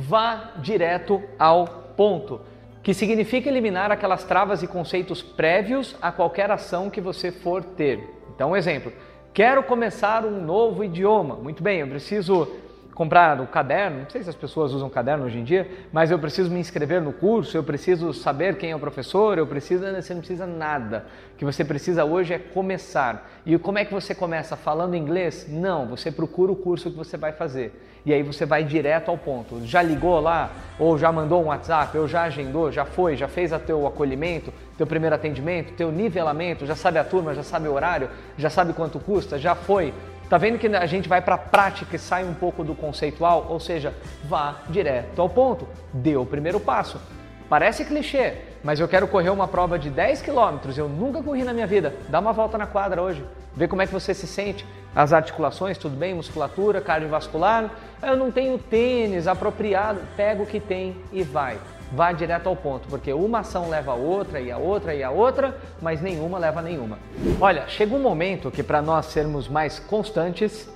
vá direto ao ponto, que significa eliminar aquelas travas e conceitos prévios a qualquer ação que você for ter. Então, um exemplo: quero começar um novo idioma. Muito bem, eu preciso comprar o caderno, não sei se as pessoas usam caderno hoje em dia, mas eu preciso me inscrever no curso, eu preciso saber quem é o professor, eu preciso, você não precisa nada. O que você precisa hoje é começar. E como é que você começa? Falando inglês? Não, você procura o curso que você vai fazer. E aí você vai direto ao ponto. Já ligou lá? Ou já mandou um WhatsApp? Ou já agendou? Já foi? Já fez o teu acolhimento? Teu primeiro atendimento? Teu nivelamento? Já sabe a turma? Já sabe o horário? Já sabe quanto custa? Já foi? Tá vendo que a gente vai para a prática e sai um pouco do conceitual? Ou seja, vá direto ao ponto. Dê o primeiro passo. Parece clichê, mas eu quero correr uma prova de 10 quilômetros. Eu nunca corri na minha vida. Dá uma volta na quadra hoje. Vê como é que você se sente. As articulações, tudo bem? Musculatura, cardiovascular. Eu não tenho tênis apropriado. Pega o que tem e vai vá direto ao ponto, porque uma ação leva a outra e a outra e a outra, mas nenhuma leva a nenhuma. Olha, chega um momento que para nós sermos mais constantes,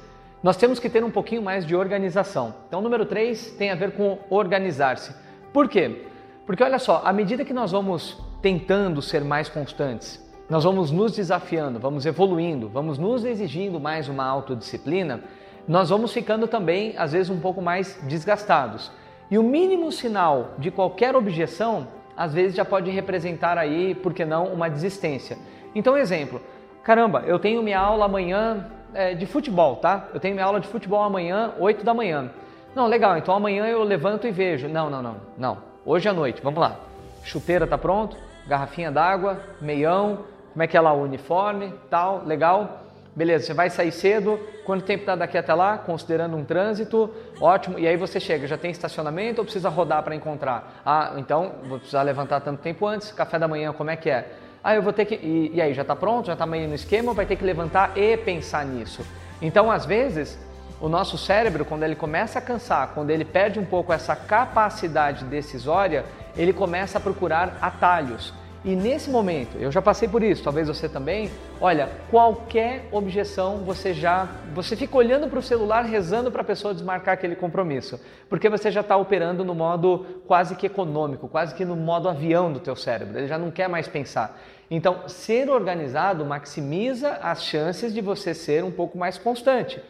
nós temos que ter um pouquinho mais de organização. Então, número 3 tem a ver com organizar-se. Por quê? Porque olha só, à medida que nós vamos tentando ser mais constantes, nós vamos nos desafiando, vamos evoluindo, vamos nos exigindo mais uma autodisciplina, nós vamos ficando também, às vezes, um pouco mais desgastados. E o mínimo sinal de qualquer objeção, às vezes já pode representar aí, por que não, uma desistência. Então, exemplo, caramba, eu tenho minha aula amanhã é, de futebol, tá? Eu tenho minha aula de futebol amanhã, 8 da manhã. Não, legal, então amanhã eu levanto e vejo. Não, não, não, não. Hoje à noite, vamos lá. Chuteira tá pronto, garrafinha d'água, meião, como é que é lá o uniforme, tal, legal. Beleza, você vai sair cedo, quanto tempo está daqui até lá? Considerando um trânsito, ótimo. E aí você chega, já tem estacionamento ou precisa rodar para encontrar? Ah, então vou precisar levantar tanto tempo antes, café da manhã, como é que é? Ah, eu vou ter que. E, e aí, já está pronto? Já está meio no esquema ou vai ter que levantar e pensar nisso? Então, às vezes, o nosso cérebro, quando ele começa a cansar, quando ele perde um pouco essa capacidade decisória, ele começa a procurar atalhos. E nesse momento, eu já passei por isso, talvez você também. Olha, qualquer objeção você já, você fica olhando para o celular, rezando para a pessoa desmarcar aquele compromisso, porque você já está operando no modo quase que econômico, quase que no modo avião do teu cérebro. Ele já não quer mais pensar. Então, ser organizado maximiza as chances de você ser um pouco mais constante.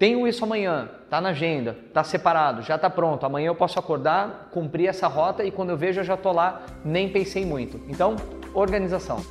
Tenho isso amanhã, tá na agenda, tá separado, já tá pronto. Amanhã eu posso acordar, cumprir essa rota e quando eu vejo eu já tô lá, nem pensei muito. Então, organização.